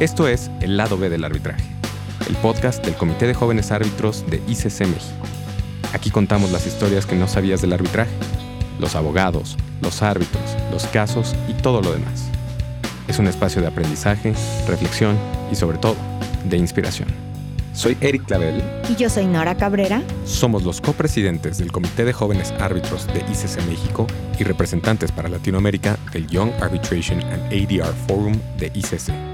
Esto es El lado B del arbitraje, el podcast del Comité de Jóvenes Árbitros de ICC México. Aquí contamos las historias que no sabías del arbitraje, los abogados, los árbitros, los casos y todo lo demás. Es un espacio de aprendizaje, reflexión y sobre todo, de inspiración. Soy Eric Clavel. Y yo soy Nora Cabrera. Somos los copresidentes del Comité de Jóvenes Árbitros de ICC México y representantes para Latinoamérica del Young Arbitration and ADR Forum de ICC.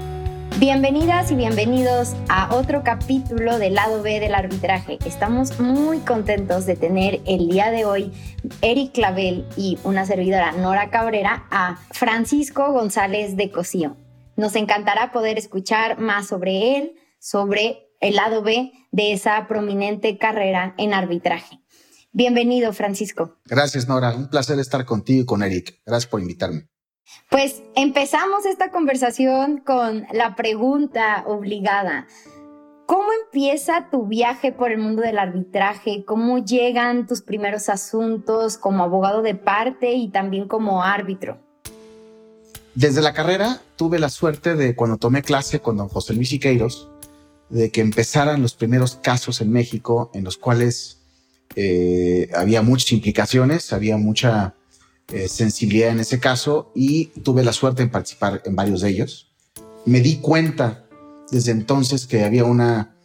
Bienvenidas y bienvenidos a otro capítulo del lado B del arbitraje. Estamos muy contentos de tener el día de hoy Eric Clavel y una servidora Nora Cabrera a Francisco González de Cosío. Nos encantará poder escuchar más sobre él, sobre el lado B de esa prominente carrera en arbitraje. Bienvenido, Francisco. Gracias, Nora. Un placer estar contigo y con Eric. Gracias por invitarme. Pues empezamos esta conversación con la pregunta obligada. ¿Cómo empieza tu viaje por el mundo del arbitraje? ¿Cómo llegan tus primeros asuntos como abogado de parte y también como árbitro? Desde la carrera tuve la suerte de cuando tomé clase con don José Luis Siqueiros, de que empezaran los primeros casos en México en los cuales eh, había muchas implicaciones, había mucha eh, sensibilidad en ese caso y tuve la suerte de participar en varios de ellos. Me di cuenta desde entonces que había una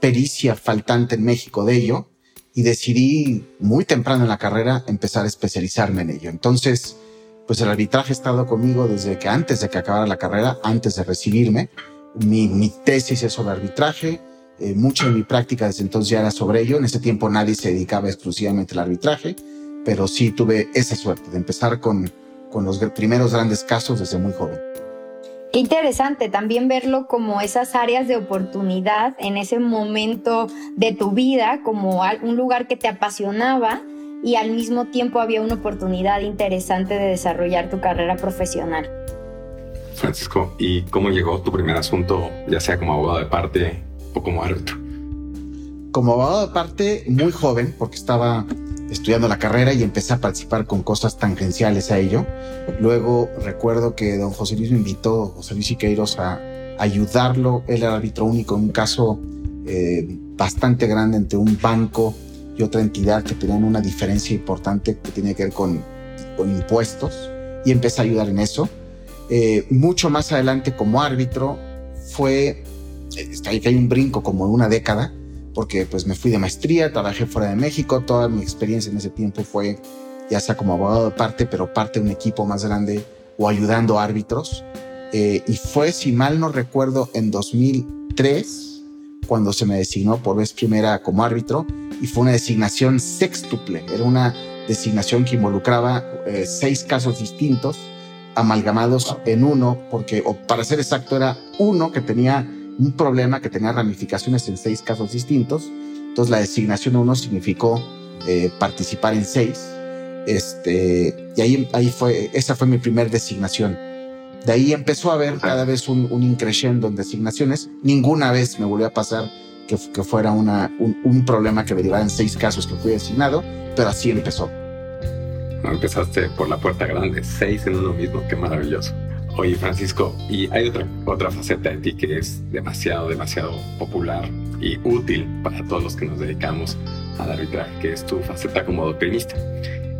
pericia faltante en México de ello y decidí muy temprano en la carrera empezar a especializarme en ello. Entonces, pues el arbitraje ha estado conmigo desde que antes de que acabara la carrera, antes de recibirme. Mi, mi tesis es sobre arbitraje, eh, mucha de mi práctica desde entonces ya era sobre ello. En ese tiempo nadie se dedicaba exclusivamente al arbitraje, pero sí tuve esa suerte de empezar con, con los primeros grandes casos desde muy joven. Qué interesante también verlo como esas áreas de oportunidad en ese momento de tu vida, como un lugar que te apasionaba y al mismo tiempo había una oportunidad interesante de desarrollar tu carrera profesional. Francisco, ¿y cómo llegó tu primer asunto, ya sea como abogado de parte o como árbitro? Como abogado de parte, muy joven, porque estaba estudiando la carrera y empecé a participar con cosas tangenciales a ello. Luego recuerdo que don José Luis me invitó, José Luis Siqueiros, a ayudarlo. Él era árbitro único en un caso eh, bastante grande entre un banco y otra entidad que tenían una diferencia importante que tiene que ver con, con impuestos y empecé a ayudar en eso. Eh, mucho más adelante como árbitro fue, ahí que hay un brinco como de una década, porque pues me fui de maestría, trabajé fuera de México, toda mi experiencia en ese tiempo fue ya sea como abogado de parte, pero parte de un equipo más grande o ayudando árbitros. Eh, y fue, si mal no recuerdo, en 2003, cuando se me designó por vez primera como árbitro, y fue una designación sextuple, era una designación que involucraba eh, seis casos distintos amalgamados en uno, porque, o para ser exacto, era uno que tenía un problema que tenía ramificaciones en seis casos distintos. Entonces la designación uno significó eh, participar en seis. Este, y ahí, ahí fue, esa fue mi primer designación. De ahí empezó a haber cada vez un, un increciendo en designaciones. Ninguna vez me volvió a pasar que, que fuera una, un, un problema que derivara en seis casos que fui designado, pero así empezó. Empezaste por la puerta grande, seis en uno mismo, qué maravilloso. Oye, Francisco, y hay otra, otra faceta de ti que es demasiado, demasiado popular y útil para todos los que nos dedicamos al arbitraje, que es tu faceta como doctrinista.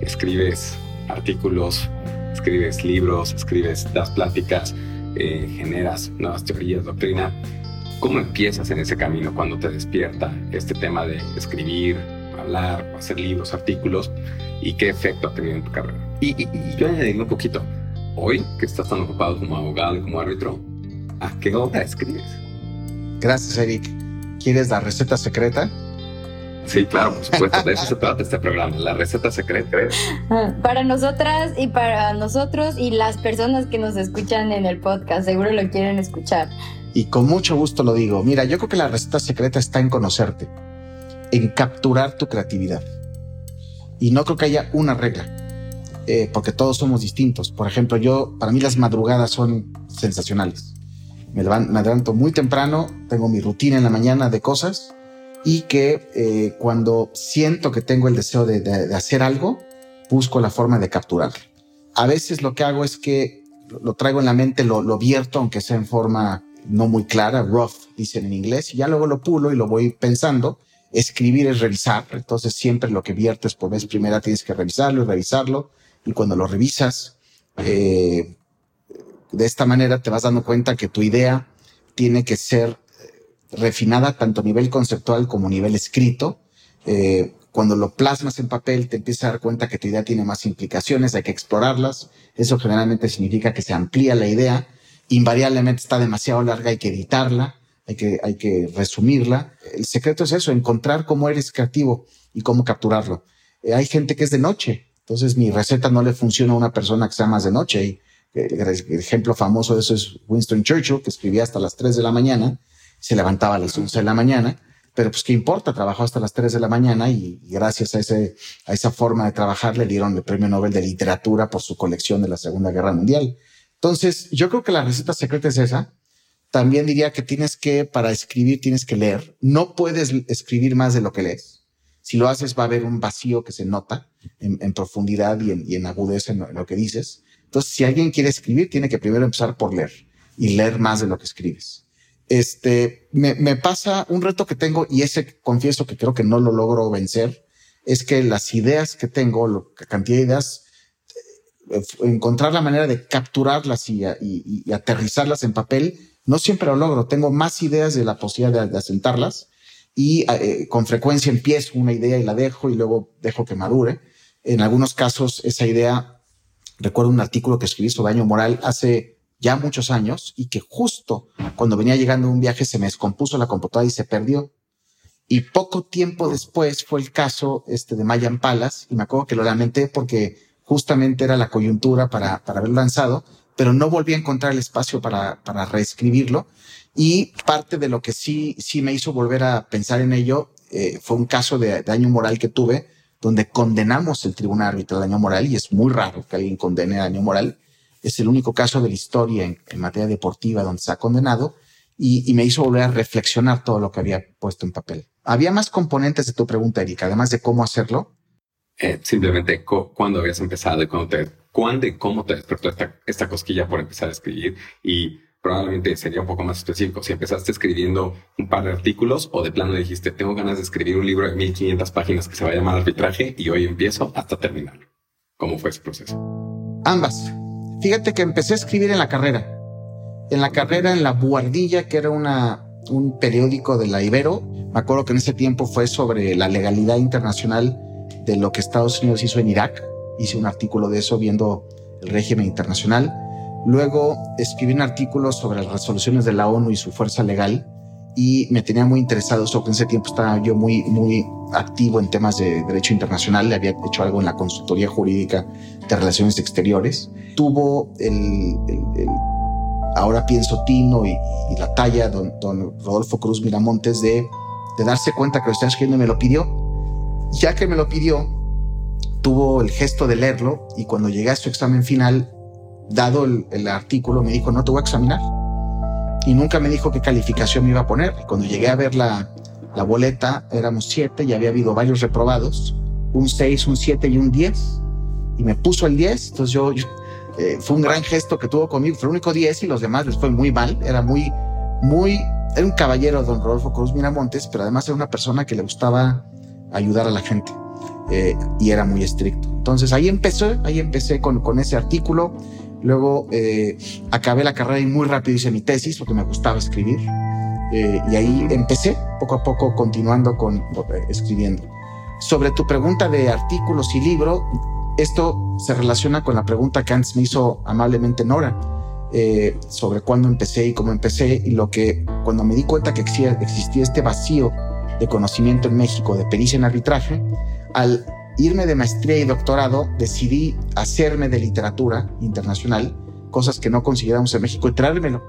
Escribes artículos, escribes libros, escribes, das pláticas, eh, generas nuevas teorías, doctrina. ¿Cómo empiezas en ese camino cuando te despierta este tema de escribir, hablar, hacer libros, artículos? y qué efecto ha tenido en tu carrera. Y, y, y yo añadiré un poquito, hoy que estás tan ocupado como abogado y como árbitro, ¿a qué hora escribes? Gracias, Eric. ¿Quieres la receta secreta? Sí, claro, por supuesto. De eso se trata este programa, la receta secreta. Para nosotras y para nosotros y las personas que nos escuchan en el podcast, seguro lo quieren escuchar. Y con mucho gusto lo digo. Mira, yo creo que la receta secreta está en conocerte, en capturar tu creatividad. Y no creo que haya una regla, eh, porque todos somos distintos. Por ejemplo, yo, para mí las madrugadas son sensacionales. Me levanto, muy temprano, tengo mi rutina en la mañana de cosas y que eh, cuando siento que tengo el deseo de, de, de, hacer algo, busco la forma de capturarlo. A veces lo que hago es que lo traigo en la mente, lo, lo vierto, aunque sea en forma no muy clara, rough, dicen en inglés, y ya luego lo pulo y lo voy pensando. Escribir es revisar, entonces siempre lo que viertes por vez primera tienes que revisarlo y revisarlo, y cuando lo revisas, eh, de esta manera te vas dando cuenta que tu idea tiene que ser eh, refinada tanto a nivel conceptual como a nivel escrito. Eh, cuando lo plasmas en papel, te empiezas a dar cuenta que tu idea tiene más implicaciones, hay que explorarlas. Eso generalmente significa que se amplía la idea. Invariablemente está demasiado larga, hay que editarla, hay que, hay que resumirla. El secreto es eso, encontrar cómo eres creativo y cómo capturarlo. Eh, hay gente que es de noche, entonces mi receta no le funciona a una persona que sea más de noche. Y el ejemplo famoso de eso es Winston Churchill, que escribía hasta las 3 de la mañana, se levantaba a las 11 de la mañana pero pues qué importa, trabajó hasta las 3 de la mañana y, gracias a, ese, a esa forma de trabajar le dieron el premio Nobel de Literatura por su colección de la Segunda Guerra Mundial. Entonces, yo creo que la receta secreta es esa. También diría que tienes que, para escribir, tienes que leer. No puedes escribir más de lo que lees. Si lo haces, va a haber un vacío que se nota en, profundidad y en, y en agudeza en lo que dices. Entonces, si alguien quiere escribir, tiene que primero empezar por leer y leer más de lo que escribes este, me, me, pasa un reto que tengo y ese confieso que creo que no lo logro vencer, es que las ideas que tengo, la cantidad de ideas, eh, encontrar la manera de capturarlas y, y, y, aterrizarlas en papel, no siempre lo logro. Tengo más ideas de la posibilidad de, asentarlas y eh, con frecuencia empiezo una idea y la dejo y luego dejo que madure. En algunos casos esa idea, recuerdo un artículo que escribí sobre daño moral hace ya muchos años y que justo cuando venía llegando un viaje se me descompuso la computadora y se perdió. Y poco tiempo después fue el caso este de Mayan Palas y me acuerdo que lo lamenté porque justamente era la coyuntura para, para haber lanzado, pero no volví a encontrar el espacio para, para reescribirlo. Y parte de lo que sí, sí me hizo volver a pensar en ello eh, fue un caso de daño moral que tuve donde condenamos el tribunal árbitro de daño moral y es muy raro que alguien condene daño moral es el único caso de la historia en, materia deportiva donde se ha condenado y, me hizo volver a reflexionar todo lo que había puesto en papel. ¿Había más componentes de tu pregunta, Erika, además de cómo hacerlo? Eh, simplemente cuándo habías empezado y cuándo, te, cuándo y cómo te despertó esta, esta cosquilla por empezar a escribir y probablemente sería un poco más específico. Si empezaste escribiendo un par de artículos o de plano dijiste, tengo ganas de escribir un libro de 1500 páginas que se va a llamar arbitraje y hoy empiezo hasta terminarlo. ¿Cómo fue ese proceso? Ambas. Fíjate que empecé a escribir en la carrera. En la carrera en La Buhardilla, que era una, un periódico de la Ibero. Me acuerdo que en ese tiempo fue sobre la legalidad internacional de lo que Estados Unidos hizo en Irak. Hice un artículo de eso viendo el régimen internacional. Luego escribí un artículo sobre las resoluciones de la ONU y su fuerza legal y me tenía muy interesado en ese tiempo estaba yo muy, muy activo en temas de derecho internacional, le había hecho algo en la consultoría jurídica de relaciones exteriores. Tuvo el, ahora pienso Tino y, la talla, don, don, Rodolfo Cruz Miramontes, de, de darse cuenta que lo estaba escribiendo y me lo pidió. Ya que me lo pidió, tuvo el gesto de leerlo y cuando llegué a su examen final, dado el, el artículo, me dijo, no te voy a examinar y nunca me dijo qué calificación me iba a poner. Y cuando llegué a ver la, la boleta, éramos siete y había habido varios reprobados, un seis, un siete y un diez. Y me puso el diez, entonces yo, eh, fue un gran gesto que tuvo conmigo, fue el único diez y los demás les fue muy mal, era muy, muy, era un caballero, don Rodolfo Cruz Miramontes, pero además era una persona que le gustaba ayudar a la gente eh, y era muy estricto. Entonces ahí empecé, ahí empecé con, con ese artículo Luego eh, acabé la carrera y muy rápido hice mi tesis porque me gustaba escribir. Eh, y ahí empecé poco a poco continuando con eh, escribiendo. Sobre tu pregunta de artículos y libro, esto se relaciona con la pregunta que antes me hizo amablemente Nora sobre cuándo empecé y cómo empecé y lo que cuando me di cuenta que existía, existía este vacío de conocimiento en México de pericia en arbitraje, al irme de maestría y doctorado, decidí hacerme de literatura internacional, cosas que no consideramos en México, y traérmelo.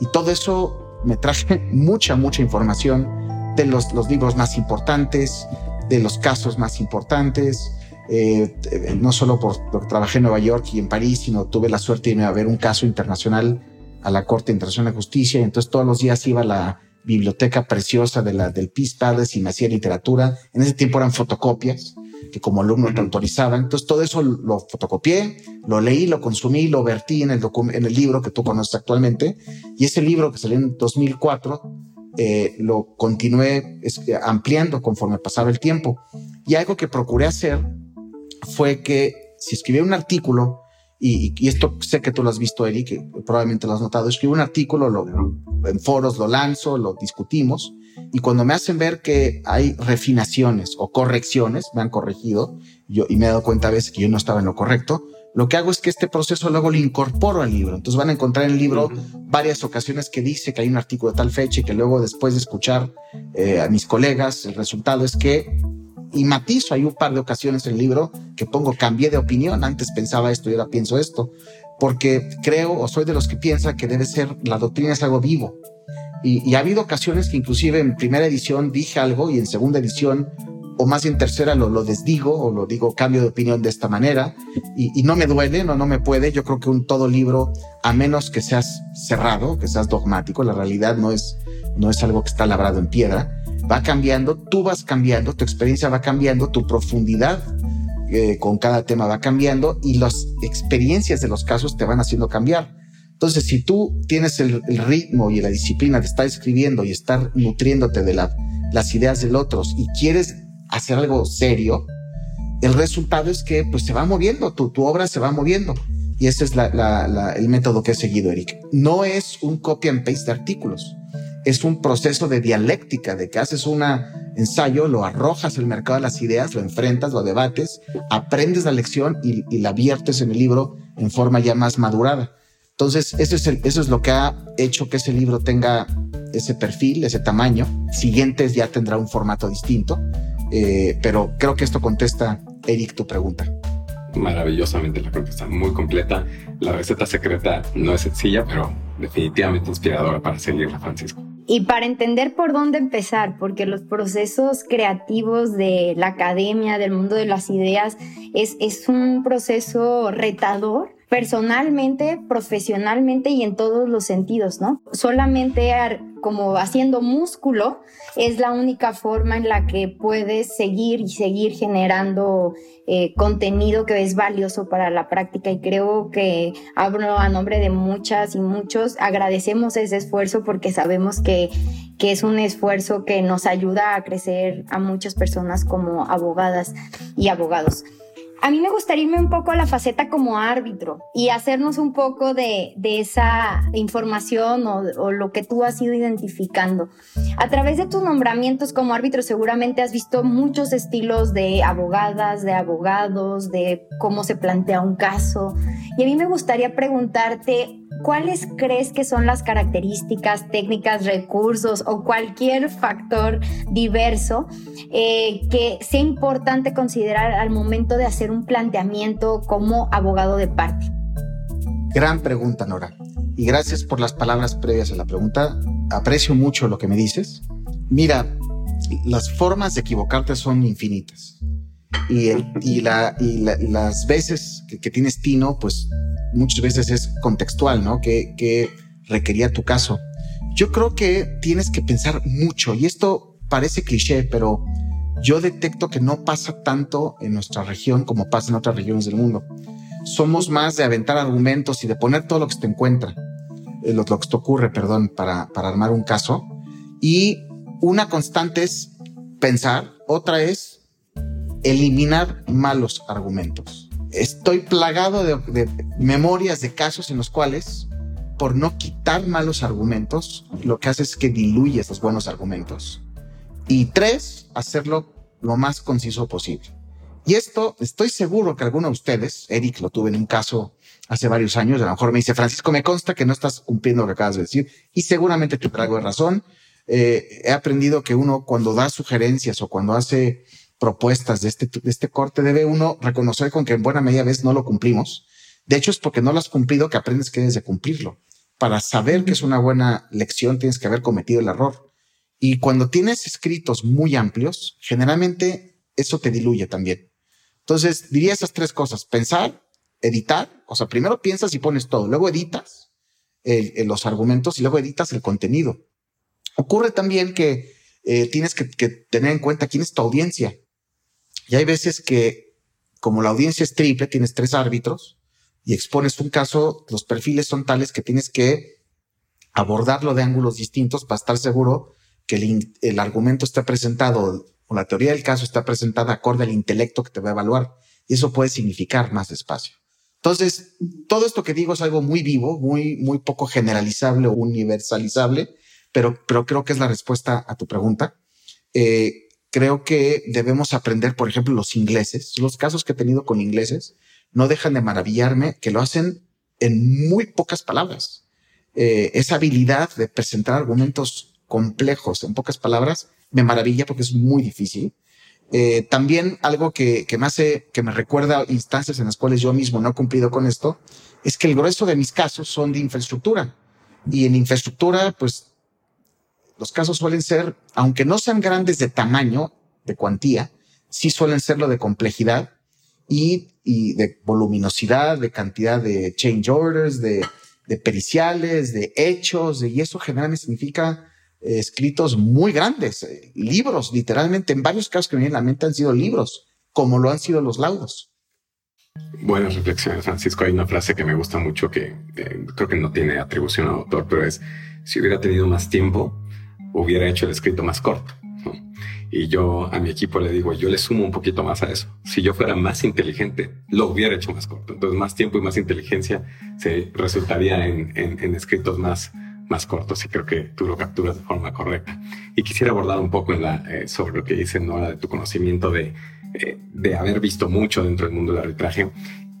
Y todo eso me traje mucha, mucha información de los, los libros más importantes, de los casos más importantes, eh, no solo por lo que trabajé en Nueva York y en París, sino tuve la suerte de irme a ver un caso internacional a la Corte Internacional de Justicia, y entonces todos los días iba a la biblioteca preciosa de la, del Peace Palace y me hacía literatura. En ese tiempo eran fotocopias que como alumno te autorizaban. Entonces todo eso lo fotocopié, lo leí, lo consumí, lo vertí en el, en el libro que tú conoces actualmente. Y ese libro que salió en 2004 eh, lo continué ampliando conforme pasaba el tiempo. Y algo que procuré hacer fue que si escribía un artículo, y, esto sé que tú lo has visto, Eric, probablemente lo has notado, escribo un artículo, lo, en foros lo lanzo, lo discutimos, y cuando me hacen ver que hay refinaciones o correcciones, me han corregido, yo, y me he dado cuenta a veces que yo no estaba en lo correcto, lo que hago es que este proceso luego lo incorporo al libro. Entonces van a encontrar en el libro varias ocasiones que dice que hay un artículo de tal fecha y que luego después de escuchar eh, a mis colegas, el resultado es que y matizo, hay un par de ocasiones en el libro que pongo cambié de opinión, antes pensaba esto y ahora pienso esto, porque creo o soy de los que piensa que debe ser, la doctrina es algo vivo. Y, ha habido ocasiones que inclusive en primera edición dije algo y en segunda edición o más bien tercera lo, lo desdigo o lo digo cambio de opinión de esta manera y, y, no me duele, no, no me puede. Yo creo que un todo libro, a menos que seas cerrado, que seas dogmático, la realidad no es, no es algo que está labrado en piedra, va cambiando, tú vas cambiando, tu experiencia va cambiando, tu profundidad eh, con cada tema va cambiando y las experiencias de los casos te van haciendo cambiar. Entonces, si tú tienes el, ritmo y la disciplina de estar escribiendo y estar nutriéndote de la, las ideas del otros y quieres hacer algo serio, el resultado es que pues se va moviendo, tu, tu obra se va moviendo. Y ese es el método que he seguido, Eric. No es un copy and paste de artículos. Es un proceso de dialéctica, de que haces un ensayo, lo arrojas al mercado de las ideas, lo enfrentas, lo debates, aprendes la lección y, la viertes en el libro en forma ya más madurada. Entonces, eso es, eso es lo que ha hecho que ese libro tenga ese perfil, ese tamaño. Siguientes ya tendrá un formato distinto eh, pero creo que esto contesta, Eric, tu pregunta. Maravillosamente la está muy completa. La receta secreta no es sencilla, pero definitivamente inspiradora para seguirla, Francisco. Y para entender por dónde empezar, porque los procesos creativos de la academia, del mundo de las ideas, es, es un proceso retador personalmente, profesionalmente y en todos los sentidos, ¿no? Solamente como haciendo músculo es la única forma en la que puedes seguir y seguir generando eh, contenido que es valioso para la práctica y creo que hablo a nombre de muchas y muchos, agradecemos ese esfuerzo porque sabemos que, que es un esfuerzo que nos ayuda a crecer a muchas personas como abogadas y abogados. A mí me gustaría irme un poco a la faceta como árbitro y hacernos un poco de, de esa información o, o, lo que tú has ido identificando. A través de tus nombramientos como árbitro seguramente has visto muchos estilos de abogadas, de abogados, de cómo se plantea un caso. Y a mí me gustaría preguntarte, ¿cuáles crees que son las características, técnicas, recursos o cualquier factor diverso eh, que sea importante considerar al momento de hacer un planteamiento como abogado de parte? Gran pregunta, Nora. Y gracias por las palabras previas a la pregunta. Aprecio mucho lo que me dices. Mira, las formas de equivocarte son infinitas. Y, y, la, y la, las veces que, tienes tino, pues muchas veces es contextual, ¿no? Que, que requería tu caso. Yo creo que tienes que pensar mucho y esto parece cliché, pero yo detecto que no pasa tanto en nuestra región como pasa en otras regiones del mundo. Somos más de aventar argumentos y de poner todo lo que se te encuentra, eh, lo, lo que te ocurre, perdón, para armar un caso. Y una constante es pensar, otra es eliminar malos argumentos. Estoy plagado de, memorias de casos en los cuales, por no quitar malos argumentos, lo que hace es que diluyes los buenos argumentos. Y tres, hacerlo lo más conciso posible. Y esto, estoy seguro que alguno de ustedes, Eric lo tuve en un caso hace varios años, a lo mejor me dice, Francisco, me consta que no estás cumpliendo lo que acabas de decir, y seguramente te traigo de razón. Eh, he aprendido que uno cuando da sugerencias o cuando hace propuestas de este, de este corte, debe uno reconocer con que en buena medida vez no lo cumplimos. De hecho, es porque no lo has cumplido que aprendes que debes de cumplirlo. Para saber que es una buena lección, tienes que haber cometido el error. Y cuando tienes escritos muy amplios, generalmente eso te diluye también. Entonces, diría esas tres cosas. Pensar, editar, o sea, primero piensas y pones todo, luego editas el, el, los argumentos y luego editas el contenido. Ocurre también que eh, tienes que, que, tener en cuenta quién es tu audiencia. Y hay veces que, como la audiencia es triple, tienes tres árbitros y expones un caso, los perfiles son tales que tienes que abordarlo de ángulos distintos para estar seguro que el, argumento está presentado o la teoría del caso está presentada acorde al intelecto que te va a evaluar. Y eso puede significar más espacio. Entonces, todo esto que digo es algo muy vivo, muy, muy poco generalizable o universalizable, pero, pero creo que es la respuesta a tu pregunta. Eh, creo que debemos aprender, por ejemplo, los ingleses. Los casos que he tenido con ingleses no dejan de maravillarme que lo hacen en muy pocas palabras. Eh, esa habilidad de presentar argumentos complejos en pocas palabras me maravilla porque es muy difícil. Eh, también algo que, que me hace, que me recuerda instancias en las cuales yo mismo no he cumplido con esto, es que el grueso de mis casos son de infraestructura. Y en infraestructura, pues los casos suelen ser, aunque no sean grandes de tamaño, de cuantía, sí suelen serlo de complejidad y, de voluminosidad, de cantidad de change orders, de, periciales, de hechos, y eso generalmente significa escritos muy grandes, eh, libros, literalmente, en varios casos que me vienen a la mente han sido libros, como lo han sido los laudos. Buenas reflexiones, Francisco. Hay una frase que me gusta mucho que eh, creo que no tiene atribución al autor, pero es, si hubiera tenido más tiempo, hubiera hecho el escrito más corto. Y yo a mi equipo le digo, yo le sumo un poquito más a eso. Si yo fuera más inteligente, lo hubiera hecho más corto. Entonces, más tiempo y más inteligencia se resultaría en, en escritos más, más cortos y creo que tú lo capturas de forma correcta. Y quisiera abordar un poco en la, eh, sobre lo que dice Nora de tu conocimiento de, eh, de haber visto mucho dentro del mundo del arbitraje.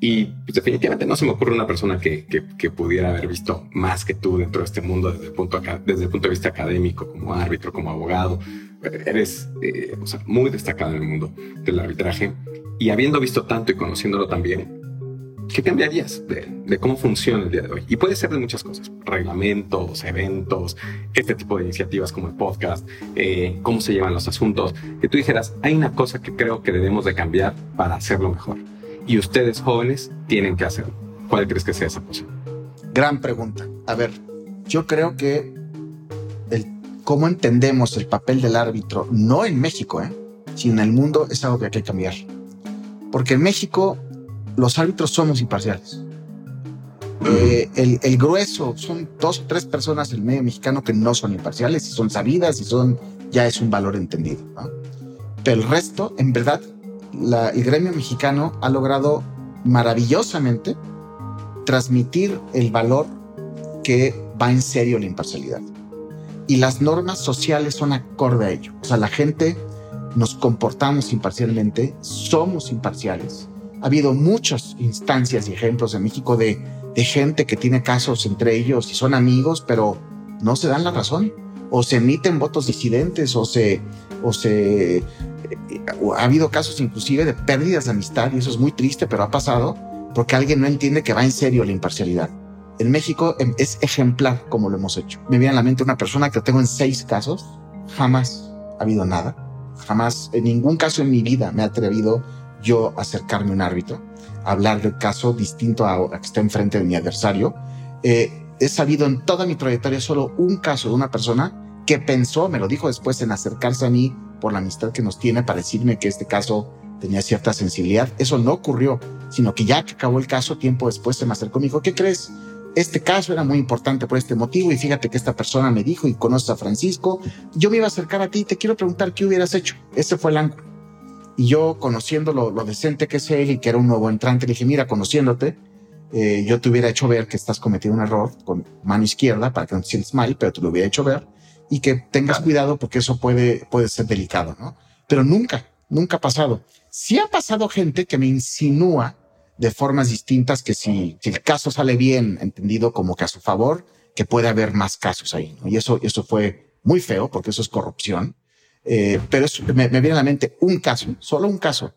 Y pues, definitivamente no se me ocurre una persona que, que, que, pudiera haber visto más que tú dentro de este mundo desde el punto, desde el punto de vista académico, como árbitro, como abogado. Eres eh, o sea, muy destacado en el mundo del arbitraje. Y habiendo visto tanto y conociéndolo también, ¿Qué cambiarías de, cómo funciona el día de hoy? Y puede ser de muchas cosas, reglamentos, eventos, este tipo de iniciativas como el podcast, eh, cómo se llevan los asuntos, que tú dijeras, hay una cosa que creo que debemos de cambiar para hacerlo mejor. Y ustedes jóvenes tienen que hacerlo. ¿Cuál crees que sea esa cosa? Gran pregunta. A ver, yo creo que el cómo entendemos el papel del árbitro, no en México, ¿eh? sino en el mundo, es algo que hay que cambiar. Porque en México los árbitros somos imparciales. Eh, el, grueso son dos o tres personas en el medio mexicano que no son imparciales y son sabidas y son ya es un valor entendido. Pero el resto, en verdad, la, el gremio mexicano ha logrado maravillosamente transmitir el valor que va en serio la imparcialidad. Y las normas sociales son acorde a ello. O sea, la gente nos comportamos imparcialmente, somos imparciales ha habido muchas instancias y ejemplos en México de, de gente que tiene casos entre ellos y son amigos, pero no se dan la razón. O se emiten votos disidentes o se, o se, ha habido casos inclusive de pérdidas de amistad y eso es muy triste, pero ha pasado porque alguien no entiende que va en serio la imparcialidad. En México em, es ejemplar como lo hemos hecho. Me viene a la mente una persona que tengo en seis casos. Jamás ha habido nada. Jamás, en ningún caso en mi vida me he atrevido yo acercarme a un árbitro, hablar del caso distinto a, que está enfrente de mi adversario. Eh, he sabido en toda mi trayectoria solo un caso de una persona que pensó, me lo dijo después, en acercarse a mí por la amistad que nos tiene para decirme que este caso tenía cierta sensibilidad. Eso no ocurrió, sino que ya que acabó el caso, tiempo después se me acercó y me dijo, ¿qué crees? Este caso era muy importante por este motivo y fíjate que esta persona me dijo y conoce a Francisco, yo me iba a acercar a ti y te quiero preguntar qué hubieras hecho. Ese fue el ángulo. Y yo, conociendo lo, decente que es él y que era un nuevo entrante, le dije, mira, conociéndote, eh, yo te hubiera hecho ver que estás cometiendo un error con mano izquierda para que no te sientas mal, pero te lo hubiera hecho ver y que tengas cuidado porque eso puede, puede ser delicado, ¿no? Pero nunca, nunca ha pasado. Sí ha pasado gente que me insinúa de formas distintas que si, si el caso sale bien, entendido como que a su favor, que puede haber más casos ahí, ¿no? Y eso, eso fue muy feo porque eso es corrupción. Eh, pero me, me, viene a la mente un caso, solo un caso.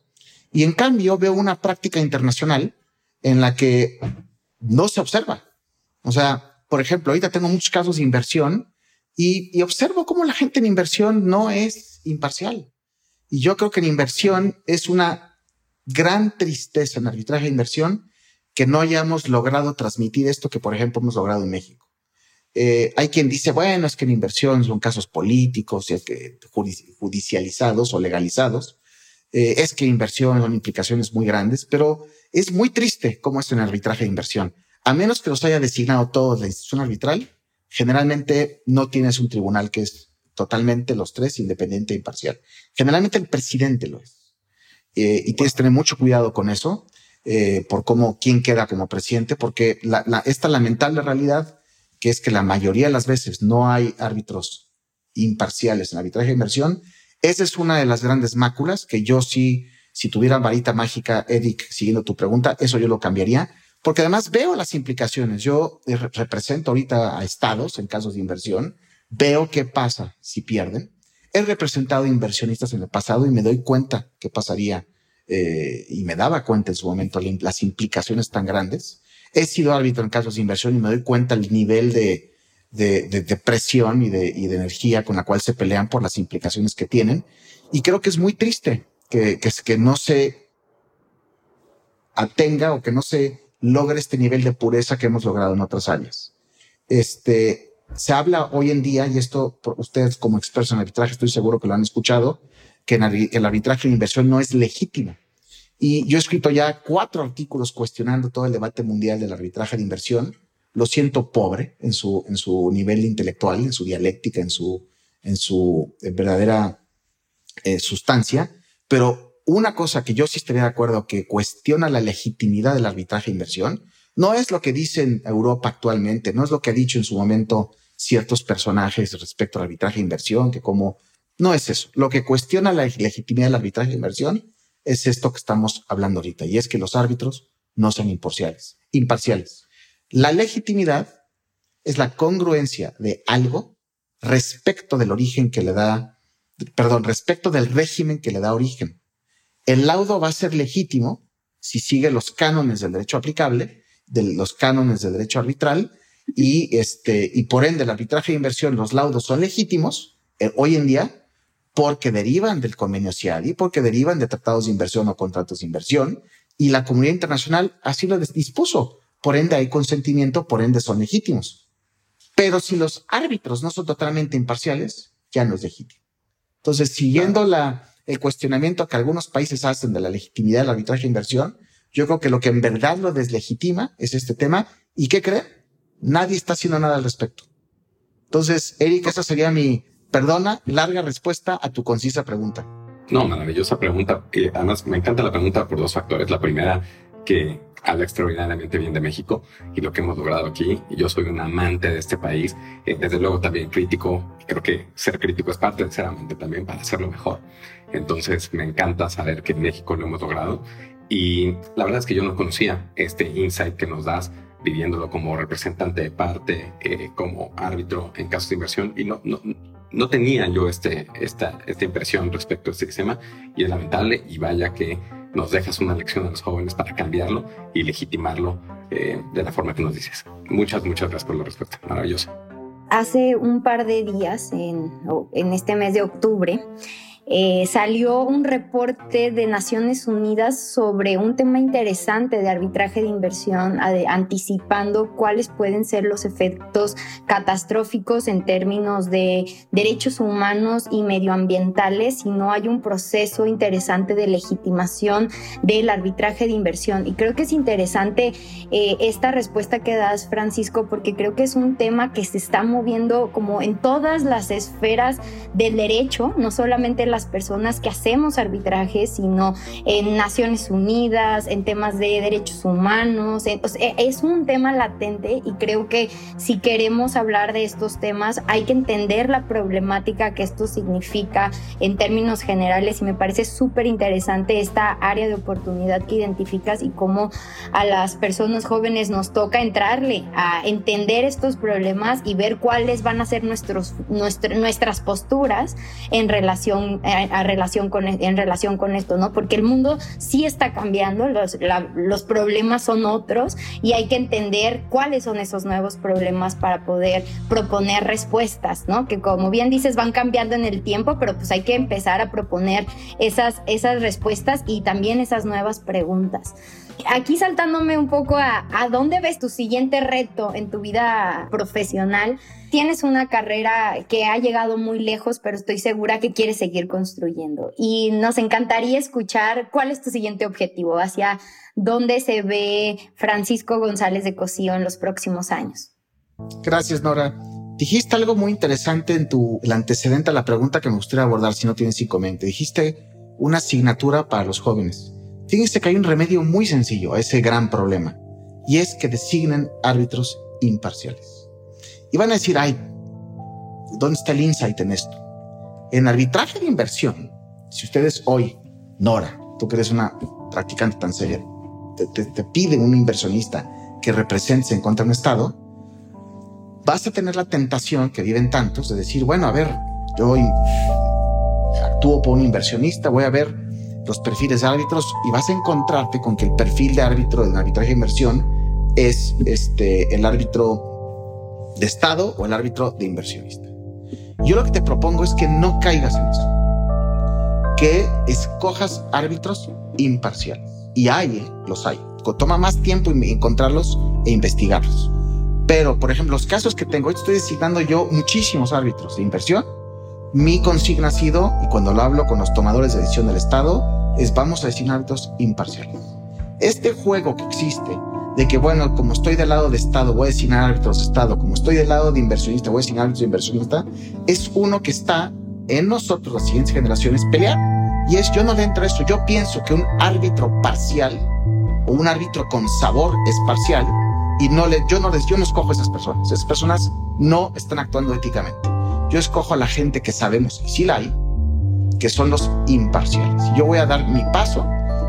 Y en cambio veo una práctica internacional en la que no se observa. O sea, por ejemplo, ahorita tengo muchos casos de inversión y, observo cómo la gente en inversión no es imparcial. Y yo creo que en inversión es una gran tristeza en arbitraje de inversión que no hayamos logrado transmitir esto que, por ejemplo, hemos logrado en México. Eh, hay quien dice, bueno, es que en inversión son casos políticos y es que judicializados o legalizados. Eh, es que inversión son implicaciones muy grandes, pero es muy triste cómo es en arbitraje de inversión. A menos que los haya designado todos la institución arbitral, generalmente no tienes un tribunal que es totalmente los tres, independiente e imparcial. Generalmente el presidente lo es. Eh, y tienes que tener mucho cuidado con eso, eh, por cómo, quién queda como presidente, porque esta lamentable realidad, que es que la mayoría de las veces no hay árbitros imparciales en arbitraje de inversión, esa es una de las grandes máculas que yo sí, si tuviera varita mágica, Edic, siguiendo tu pregunta, eso yo lo cambiaría, porque además veo las implicaciones. Yo represento ahorita a estados en casos de inversión, veo qué pasa si pierden. He representado inversionistas en el pasado y me doy cuenta qué pasaría eh, y me daba cuenta en su momento las implicaciones tan grandes. He sido árbitro en casos de inversión y me doy cuenta el nivel de, de, presión y de, de energía con la cual se pelean por las implicaciones que tienen. Y creo que es muy triste que, que no se atenga o que no se logre este nivel de pureza que hemos logrado en otras áreas. Este, se habla hoy en día, y esto ustedes como expertos en arbitraje estoy seguro que lo han escuchado, que el arbitraje de inversión no es legítimo. Y yo he escrito ya cuatro artículos cuestionando todo el debate mundial del arbitraje de inversión. Lo siento pobre en su, en su nivel intelectual, en su dialéctica, en su, en su verdadera eh, sustancia, pero una cosa que yo sí estaría de acuerdo que cuestiona la legitimidad del arbitraje de inversión no es lo que dice en Europa actualmente, no es lo que ha dicho en su momento ciertos personajes respecto al arbitraje de inversión, que como no es eso. Lo que cuestiona la legitimidad del arbitraje de inversión es esto que estamos hablando ahorita, y es que los árbitros no son imparciales. imparciales. La legitimidad es la congruencia de algo respecto del origen que le da, perdón, respecto del régimen que le da origen el laudo va a ser legítimo si sigue los cánones del derecho aplicable, de los cánones de derecho arbitral, y este, y por ende el arbitraje de inversión, los laudos son legítimos eh, hoy en día porque derivan del convenio CIADI, porque derivan de tratados de inversión o contratos de inversión, y la comunidad internacional así lo dispuso. Por ende hay consentimiento, por ende son legítimos. Pero si los árbitros no son totalmente imparciales, ya no es legítimo. Entonces, siguiendo la, el cuestionamiento que algunos países hacen de la legitimidad del arbitraje de inversión, yo creo que lo que en verdad lo deslegitima es este tema. ¿Y qué creen? Nadie está haciendo nada al respecto. Entonces, Eric, esa sería mi, perdona, larga respuesta a tu concisa pregunta. No, maravillosa pregunta. Y además, me encanta la pregunta por dos factores. La primera, que habla extraordinariamente bien de México y lo que hemos logrado aquí. Yo soy un amante de este país, eh, desde luego también crítico. Creo que ser crítico es parte de también para hacerlo mejor. Entonces me encanta saber que en México lo hemos logrado. Y la verdad es que yo no conocía este insight que nos das viviéndolo como representante de parte, eh, como árbitro en casos de inversión y no, no, no tenía yo este, esta, esta impresión respecto a este sistema y es lamentable y vaya que nos dejas una lección a los jóvenes para cambiarlo y legitimarlo eh, de la forma que nos dices. Muchas, muchas gracias por la respuesta. Maravillosa. Hace un par de días, en, en este mes de octubre, eh, salió un reporte de Naciones Unidas sobre un tema interesante de arbitraje de inversión, anticipando cuáles pueden ser los efectos catastróficos en términos de derechos humanos y medioambientales si no hay un proceso interesante de legitimación del arbitraje de inversión. Y creo que es interesante eh, esta respuesta que das, Francisco, porque creo que es un tema que se está moviendo como en todas las esferas del derecho, no solamente las personas que hacemos arbitraje, sino en Naciones Unidas, en temas de derechos humanos. es un tema latente y creo que si queremos hablar de estos temas hay que entender la problemática que esto significa en términos generales y me parece súper interesante esta área de oportunidad que identificas y cómo a las personas jóvenes nos toca entrarle a entender estos problemas y ver cuáles van a ser nuestros, nuestras posturas en relación a, relación con, en relación con esto, ¿no? Porque el mundo sí está cambiando, los, los problemas son otros y hay que entender cuáles son esos nuevos problemas para poder proponer respuestas, ¿no? Que como bien dices, van cambiando en el tiempo, pero pues hay que empezar a proponer esas, esas respuestas y también esas nuevas preguntas. Aquí saltándome un poco a, dónde ves tu siguiente reto en tu vida profesional, tienes una carrera que ha llegado muy lejos, pero estoy segura que quieres seguir construyendo. Y nos encantaría escuchar cuál es tu siguiente objetivo, hacia dónde se ve Francisco González de Cosío en los próximos años. Gracias, Nora. Dijiste algo muy interesante en tu el antecedente a la pregunta que me gustaría abordar si no tienes inconveniente. Dijiste una asignatura para los jóvenes. Fíjense que hay un remedio muy sencillo a ese gran problema y es que designen árbitros imparciales. Y van a decir, ay, ¿dónde está el insight en esto? En arbitraje de inversión, si ustedes hoy, Nora, tú que eres una practicante tan seria, te, te, pide un inversionista que represente en contra de un Estado, vas a tener la tentación que viven tantos de decir, bueno, a ver, yo actúo por un inversionista, voy a ver los perfiles de árbitros y vas a encontrarte con que el perfil de árbitro de arbitraje de inversión es este, el árbitro de Estado o el árbitro de inversionista. Yo lo que te propongo es que no caigas en eso, que escojas árbitros imparciales. Y hay, ¿eh? los hay. Toma más tiempo encontrarlos e investigarlos. Pero, por ejemplo, los casos que tengo, estoy designando yo muchísimos árbitros de inversión. Mi consigna ha sido, y cuando lo hablo con los tomadores de decisión del Estado, es vamos a designar árbitros imparciales. Este juego que existe de que, bueno, como estoy del lado de Estado, voy a designar árbitros de Estado, como estoy del lado de inversionista, voy a designar árbitros de inversionista, es uno que está en nosotros, las siguientes generaciones, pelear. Y es, yo no le entro a eso, yo pienso que un árbitro parcial o un árbitro con sabor es parcial y no le, yo no les, yo no escojo a esas personas. Esas personas no están actuando éticamente. Yo escojo a la gente que sabemos, y sí la hay, que son los imparciales. Yo voy a dar mi paso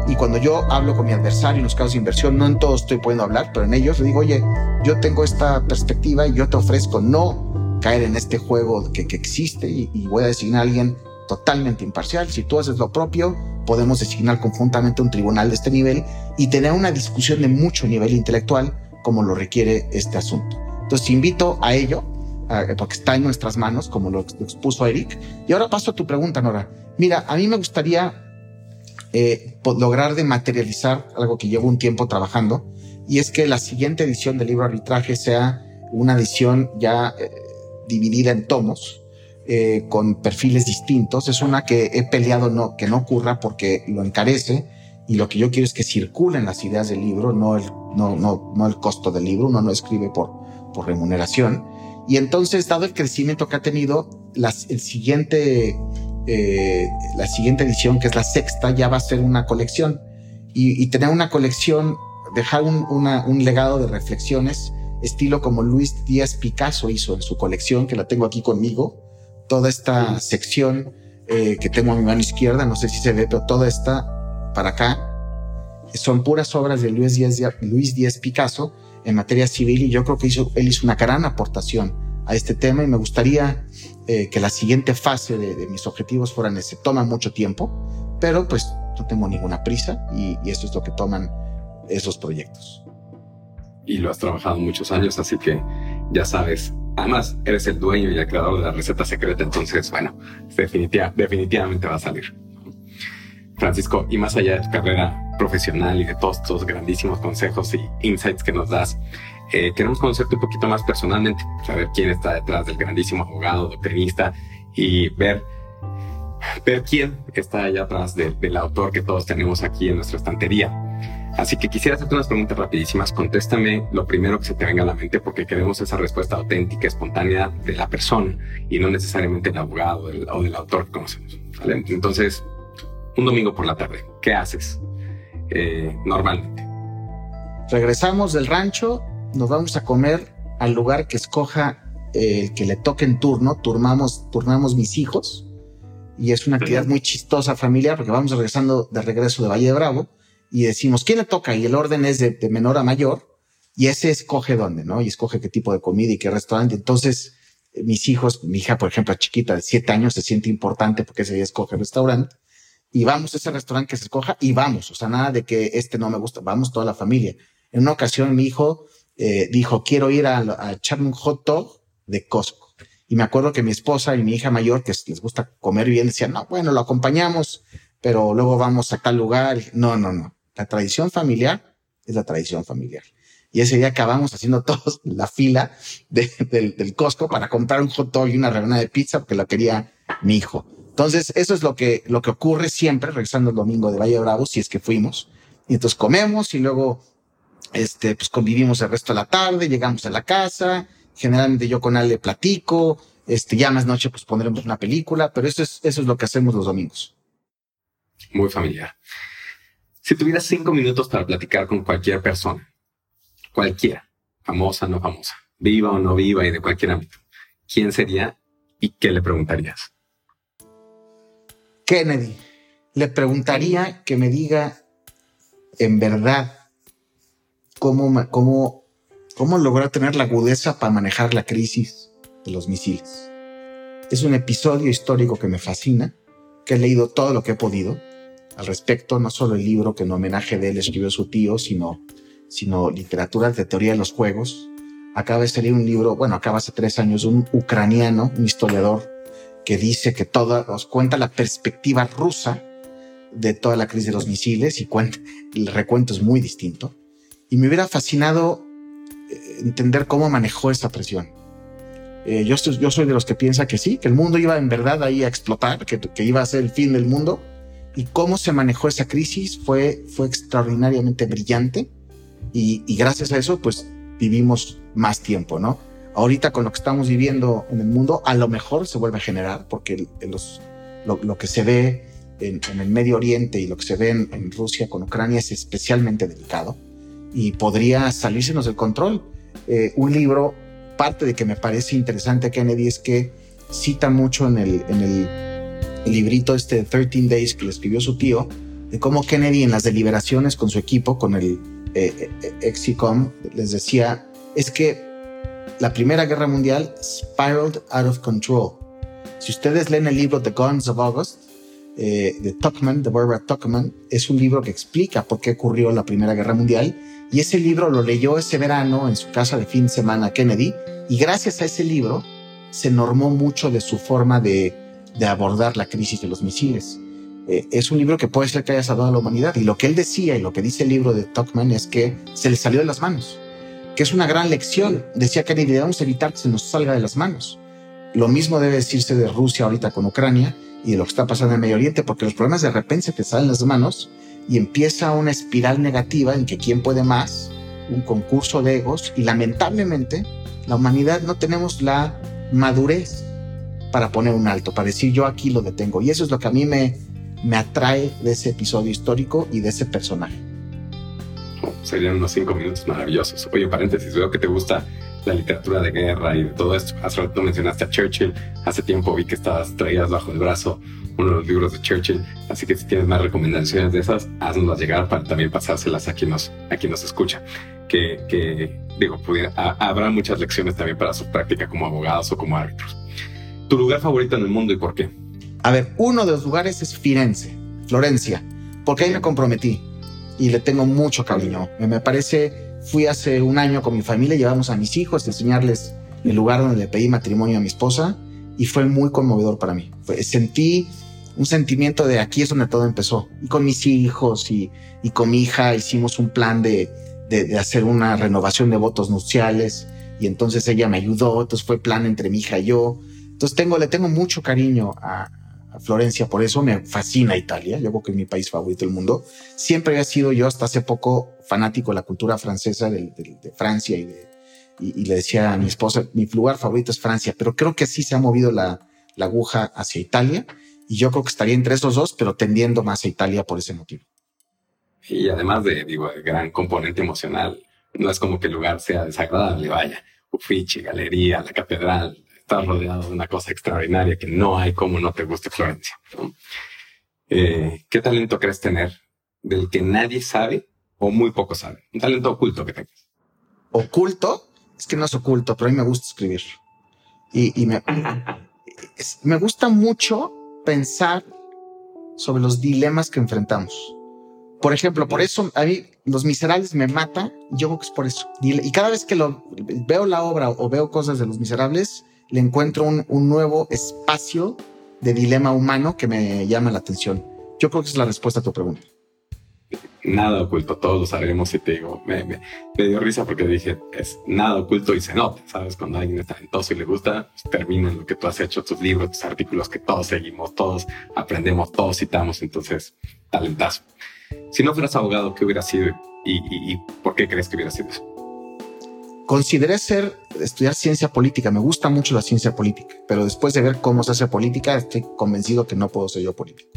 y cuando yo hablo con mi adversario en los casos de inversión, no en todos estoy pudiendo hablar, pero en ellos le digo, oye, yo tengo esta perspectiva y yo te ofrezco no caer en este juego que, que existe y, y voy a designar a alguien totalmente imparcial. Si tú haces lo propio, podemos designar conjuntamente un tribunal de este nivel y tener una discusión de mucho nivel intelectual como lo requiere este asunto. Entonces invito a ello, porque está en nuestras manos, como lo expuso Eric. Y ahora paso a tu pregunta, Nora. Mira, a mí me gustaría eh, lograr de materializar algo que llevo un tiempo trabajando, y es que la siguiente edición del libro arbitraje sea una edición ya eh, dividida en tomos, eh, con perfiles distintos. Es una que he peleado no, que no ocurra porque lo encarece y lo que yo quiero es que circulen las ideas del libro, no el, no, no, no el costo del libro, uno no escribe por, por remuneración. Y entonces, dado el crecimiento que ha tenido, las, el siguiente eh, la siguiente edición, que es la sexta, ya va a ser una colección. Y, tener una colección, dejar un, un, legado de reflexiones, estilo como Luis Díaz Picasso hizo en su colección, que la tengo aquí conmigo, toda esta sección eh, que tengo a mi mano izquierda, no sé si se ve, pero toda esta para acá, son puras obras de Luis Díaz, Luis Díaz Picasso en materia civil y yo creo que hizo, él hizo una gran aportación a este tema y me gustaría eh, que la siguiente fase de, mis objetivos fueran ese. Toma mucho tiempo, pero pues no tengo ninguna prisa y, y esto es lo que toman esos proyectos. Y lo has trabajado muchos años, así que ya sabes. Además, eres el dueño y el creador de la receta secreta, entonces, bueno, definitiva, definitivamente va a salir. Francisco, y más allá de tu carrera profesional y de todos estos grandísimos consejos y insights que nos das, eh, queremos conocerte un poquito más personalmente, saber quién está detrás del grandísimo abogado, doctrinista y ver, ver quién está allá atrás del autor que todos tenemos aquí en nuestra estantería. Así que quisiera hacerte unas preguntas rapidísimas. Contéstame lo primero que se te venga a la mente porque queremos esa respuesta auténtica, espontánea de la persona y no necesariamente del abogado o del autor que conocemos. Entonces, un domingo por la tarde, ¿qué haces eh, normalmente? Regresamos del rancho nos vamos a comer al lugar que escoja eh, el que le toque en turno, turnamos, turnamos mis hijos y es una actividad muy chistosa familiar porque vamos regresando de regreso de Valle de Bravo y decimos, ¿quién le toca? Y el orden es de, menor a mayor y ese escoge dónde, ¿no? Y escoge qué tipo de comida y qué restaurante. Entonces, eh, mis hijos, mi hija, por ejemplo, chiquita de siete años, se siente importante porque ese día escoge el restaurante y vamos a ese restaurante que se escoja y vamos, o sea, nada de que este no me gusta, vamos toda la familia. En una ocasión mi hijo eh, dijo, quiero ir a, a, echarme un hot dog de Costco. Y me acuerdo que mi esposa y mi hija mayor, que les gusta comer bien, decían, no, bueno, lo acompañamos, pero luego vamos a tal lugar. No, no, no. La tradición familiar es la tradición familiar. Y ese día acabamos haciendo todos la fila del, del Costco para comprar un hot dog y una rebanada de pizza porque lo quería mi hijo. Entonces, eso es lo que, lo que ocurre siempre, regresando el domingo de Valle Bravo, si es que fuimos. Y entonces comemos y luego, este, pues convivimos el resto de la tarde, llegamos a la casa. Generalmente yo con Ale platico, este, ya más noche pues pondremos una película, pero eso es, eso es lo que hacemos los domingos. Muy familiar. Si tuvieras cinco minutos para platicar con cualquier persona, cualquiera, famosa, no famosa, viva o no viva y de cualquier ámbito, ¿quién sería y qué le preguntarías? Kennedy. Le preguntaría que me diga en verdad cómo, cómo, cómo tener la agudeza para manejar la crisis de los misiles. Es un episodio histórico que me fascina, que he leído todo lo que he podido al respecto, no solo el libro que en homenaje de él escribió su tío, sino, sino literatura de teoría de los juegos. Acaba de salir un libro, bueno, acaba hace tres años, un ucraniano, un historiador, que dice que todo, nos cuenta la perspectiva rusa de toda la crisis de los misiles y cuenta, el recuento es muy distinto. Y me hubiera fascinado eh, entender cómo manejó esa presión. Eh, yo, yo soy de los que piensa que sí, que el mundo iba en verdad ahí a explotar, que, que iba a ser el fin del mundo. Y cómo se manejó esa crisis fue, fue extraordinariamente brillante. Y, y gracias a eso, pues vivimos más tiempo, ¿no? Ahorita con lo que estamos viviendo en el mundo, a lo mejor se vuelve a generar, porque lo, que se ve en, el Medio Oriente y lo que se ve en, Rusia con Ucrania es especialmente delicado y podría salírsenos del control. Eh, un libro, parte de que me parece interesante Kennedy es que cita mucho en el, librito este 13 Days que le escribió su tío, de cómo Kennedy en las deliberaciones con su equipo, con el eh, eh, Exicom, les decía, es que la Primera Guerra Mundial spiraled out of control. Si ustedes leen el libro The Guns of August, eh, de Tuckman, de Barbara Tuckman, es un libro que explica por qué ocurrió la Primera Guerra Mundial y ese libro lo leyó ese verano en su casa de fin de semana Kennedy y gracias a ese libro se normó mucho de su forma de, de abordar la crisis de los misiles. Eh, es un libro que puede ser que haya salvado a la humanidad y lo que él decía y lo que dice el libro de Tuckman es que se le salió de las manos, que es una gran lección. Decía Kennedy, debemos evitar que se nos salga de las manos. Lo mismo debe decirse de Rusia ahorita con Ucrania y de lo que está pasando en el Medio Oriente, porque los problemas de repente se te salen las manos y empieza una espiral negativa en que quién puede más, un concurso de egos y lamentablemente la humanidad no tenemos la madurez para poner un alto, para decir yo aquí lo detengo. Y eso es lo que a mí me, me atrae de ese episodio histórico y de ese personaje. Serían unos cinco minutos maravillosos. Oye, paréntesis, veo que te gusta la literatura de guerra y de todo esto. Hace rato mencionaste a Churchill. Hace tiempo vi que estabas traídas bajo el brazo uno de los libros de Churchill. Así que si tienes más recomendaciones de esas, haznoslas llegar para también pasárselas a quien nos, a quien nos escucha. Que, que digo, pudiera, a, habrá muchas lecciones también para su práctica como abogados o como árbitros. ¿Tu lugar favorito en el mundo y por qué? A ver, uno de los lugares es Firenze, Florencia, porque ahí me comprometí y le tengo mucho cariño. Me parece, fui hace un año con mi familia, llevamos a mis hijos a enseñarles el lugar donde le pedí matrimonio a mi esposa y fue muy conmovedor para mí. Fue, sentí un sentimiento de aquí es donde todo empezó. Y con mis hijos y, y con mi hija hicimos un plan de, de, de, hacer una renovación de votos nupciales y entonces ella me ayudó, entonces fue plan entre mi hija y yo. Entonces tengo, le tengo mucho cariño a, a Florencia, por eso me fascina Italia, yo creo que es mi país favorito del mundo. Siempre había sido yo hasta hace poco fanático de la cultura francesa, de, de, de Francia y, de, y, y, le decía a mi esposa, mi lugar favorito es Francia, pero creo que sí se ha movido la, la aguja hacia Italia y yo creo que estaría entre esos dos, pero tendiendo más a Italia por ese motivo. Y además de, digo, el gran componente emocional, no es como que el lugar sea desagradable, vaya, Uffizi, galería, la catedral, estás rodeado de una cosa extraordinaria que no hay como no te guste Florencia. ¿no? Eh, ¿Qué talento crees tener del que nadie sabe o muy poco sabe? Un talento oculto que tengas. ¿Oculto? Es que no es oculto, pero a mí me gusta escribir. Y, y me, es, me gusta mucho pensar sobre los dilemas que enfrentamos. Por ejemplo, por eso a mí Los Miserables me mata, yo creo que es por eso. Y cada vez que lo, veo la obra o veo cosas de Los Miserables, le encuentro un, un, nuevo espacio de dilema humano que me llama la atención. Yo creo que es la respuesta a tu pregunta. nada oculto, todos lo sabemos y te digo, me, me, dio risa porque dije, es nada oculto y se nota, ¿sabes? Cuando alguien es talentoso y le gusta, pues, termina lo que tú has hecho, tus libros, tus artículos que todos seguimos, todos aprendemos, todos citamos, entonces, talentazo. Si no fueras abogado, ¿qué hubiera sido y, y por qué crees que hubiera sido eso? Consideré ser, estudiar ciencia política, me gusta mucho la ciencia política, pero después de ver cómo se hace política, estoy convencido que no puedo ser yo político.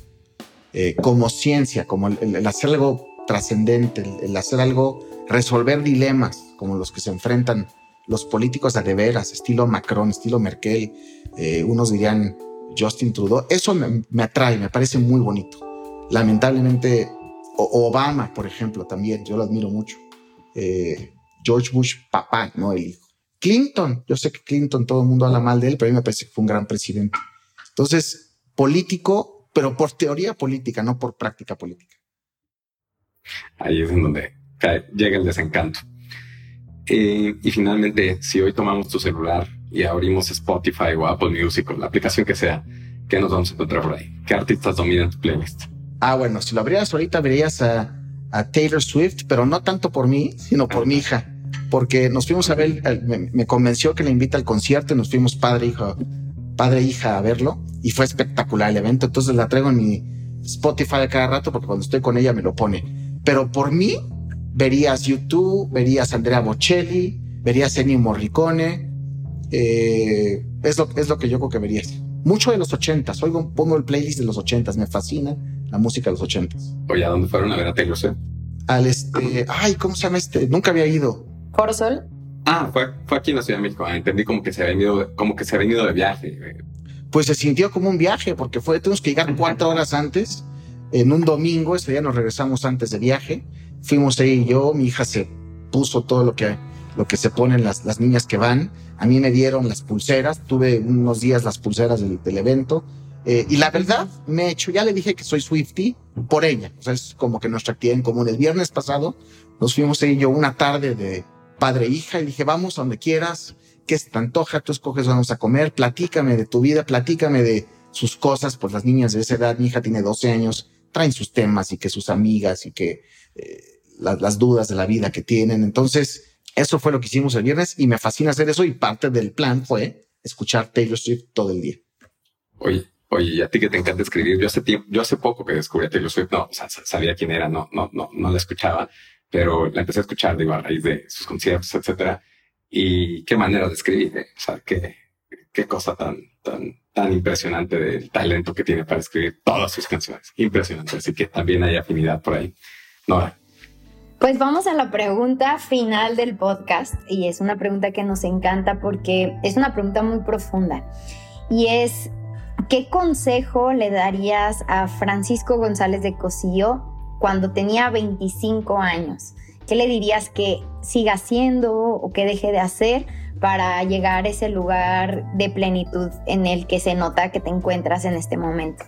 Eh, como ciencia, como el, hacer algo trascendente, el, hacer algo, resolver dilemas como los que se enfrentan los políticos a de veras, estilo Macron, estilo Merkel, eh, unos dirían Justin Trudeau, eso me, atrae, me parece muy bonito. Lamentablemente, Obama, por ejemplo, también, yo lo admiro mucho. Eh, George Bush, papá, no el hijo. Clinton, yo sé que Clinton, todo el mundo habla mal de él, pero a mí me parece que fue un gran presidente. Entonces, político, pero por teoría política, no por práctica política. Ahí es en donde llega el desencanto. Eh, y finalmente, si hoy tomamos tu celular y abrimos Spotify o Apple Music o la aplicación que sea, ¿qué nos vamos a encontrar por ahí? ¿Qué artistas dominan tu playlist? Ah, bueno, si lo abrieras ahorita verías a, Taylor Swift, pero no tanto por mí, sino por mi hija porque nos fuimos a ver, me, convenció que le invita al concierto y nos fuimos padre, hijo, padre, e hija a verlo y fue espectacular el evento. Entonces la traigo en mi Spotify a cada rato porque cuando estoy con ella me lo pone. Pero por mí verías YouTube, verías Andrea Bocelli, verías Ennio Morricone. Eh, es, lo, es lo que yo creo que verías. Mucho de los ochentas. Oigo, pongo el playlist de los ochentas. Me fascina la música de los ochentas. Oye, ¿a dónde fueron a ver a Taylor Swift? Al este, ay, ¿cómo se llama este? Nunca había ido. ¿Foro Sol? Ah, fue, fue aquí en la Ciudad de México. Ah, entendí como que se ha venido, como que se ha venido de viaje. Pues se sintió como un viaje, porque fue, tuvimos que llegar cuatro horas antes, en un domingo, ese día nos regresamos antes de viaje. Fuimos ahí y yo, mi hija se puso todo lo que, lo que se ponen las, las niñas que van. A mí me dieron las pulseras, tuve unos días las pulseras del, del evento. Eh, y la verdad, me he hecho, ya le dije que soy Swifty por ella. O sea, es como que nuestra actividad en común. El viernes pasado nos fuimos ahí yo una tarde de, padre e hija y dije, vamos a donde quieras, ¿qué se te antoja? Tú escoges, vamos a comer, platícame de tu vida, platícame de sus cosas, pues las niñas de esa edad, mi hija tiene 12 años, traen sus temas y que sus amigas y que eh, las dudas de la vida que tienen. Entonces, eso fue lo que hicimos el viernes y me fascina hacer eso y parte del plan fue escuchar Taylor Swift todo el día. Oye, oye, a ti que te encanta escribir, yo hace tiempo, yo hace poco que descubrí a Taylor Swift, no, o sea, sabía quién era, no, no, no, no la escuchaba, pero la empecé a escuchar, digo, a raíz de sus conciertos, etcétera. Y qué manera de escribir, ¿eh? o sea, qué, qué cosa tan, tan, tan impresionante del talento que tiene para escribir todas sus canciones. Impresionante. Así que también hay afinidad por ahí. Nora. Pues vamos a la pregunta final del podcast y es una pregunta que nos encanta porque es una pregunta muy profunda y es, ¿qué consejo le darías a Francisco González de Cosillo cuando tenía 25 años? ¿Qué le dirías que siga haciendo o que deje de hacer para llegar a ese lugar de plenitud en el que se nota que te encuentras en este momento?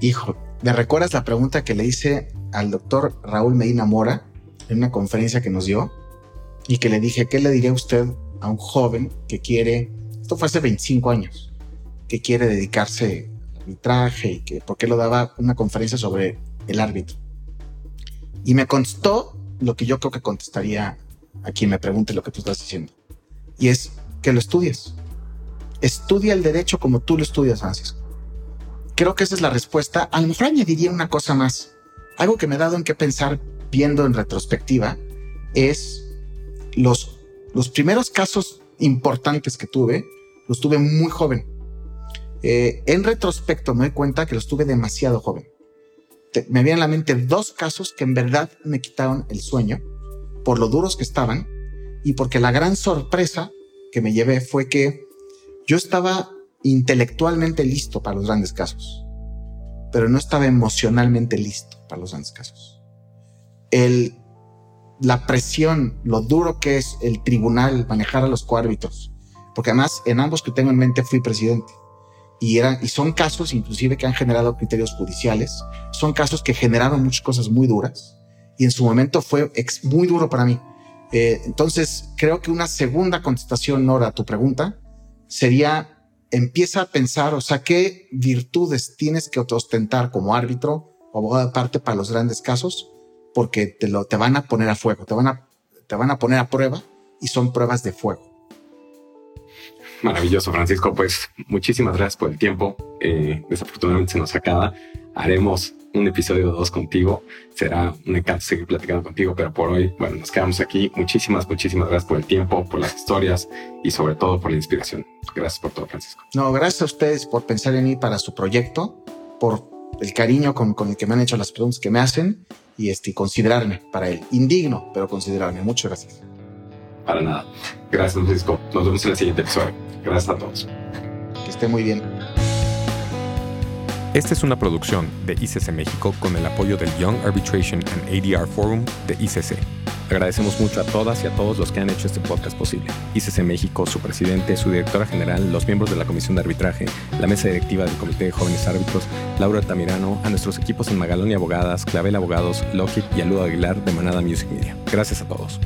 Hijo, ¿me recuerdas la pregunta que le hice al doctor Raúl Medina Mora en una conferencia que nos dio? Y que le dije, ¿qué le diría usted a un joven que quiere, esto fue hace 25 años, que quiere dedicarse arbitraje y que por qué lo daba una conferencia sobre el árbitro. Y me contestó lo que yo creo que contestaría a quien me pregunte lo que tú estás diciendo. Y es que lo estudies. Estudia el derecho como tú lo estudias, Francisco. Creo que esa es la respuesta. A lo mejor añadiría una cosa más. Algo que me ha dado en qué pensar viendo en retrospectiva es los, los primeros casos importantes que tuve, los tuve muy joven. Eh, en retrospecto me doy cuenta que los tuve demasiado joven. me vienen a la mente dos casos que en verdad me quitaron el sueño por lo duros que estaban y porque la gran sorpresa que me llevé fue que yo estaba intelectualmente listo para los grandes casos, pero no estaba emocionalmente listo para los grandes casos. El, la presión, lo duro que es el tribunal manejar a los coárbitros, porque además en ambos que tengo en mente fui presidente y, eran, y son casos inclusive que han generado criterios judiciales, son casos que generaron muchas cosas muy duras y en su momento fue muy duro para mí. Eh, entonces, creo que una segunda contestación, Nora, a tu pregunta sería, empieza a pensar, o sea, qué virtudes tienes que ostentar como árbitro, abogado de parte para los grandes casos porque te, lo, te van a poner a fuego, te van a, te van a poner a prueba y son pruebas de fuego. Maravilloso, Francisco. Pues muchísimas gracias por el tiempo. Eh, desafortunadamente se nos acaba. Haremos un episodio 2 contigo. Será un encanto seguir platicando contigo, pero por hoy, bueno, nos quedamos aquí. Muchísimas, muchísimas gracias por el tiempo, por las historias y sobre todo por la inspiración. Gracias por todo, Francisco. No, gracias a ustedes por pensar en mí para su proyecto, por el cariño con, con el que me han hecho las preguntas que me hacen y este, considerarme para él. Indigno, pero considerarme. Muchas gracias. Para nada. Gracias, Francisco. Nos vemos en el siguiente episodio. Gracias a todos. Que esté muy bien. Esta es una producción de ICC México con el apoyo del Young Arbitration and ADR Forum de ICC. Agradecemos mucho a todas y a todos los que han hecho este podcast posible. ICC México, su presidente, su directora general, los miembros de la Comisión de Arbitraje, la mesa directiva del Comité de Jóvenes Árbitros, Laura Tamirano, a nuestros equipos en Magalón y Abogadas, Clavel Abogados, Lockheed y Aludo Aguilar de Manada Music Media. Gracias a todos.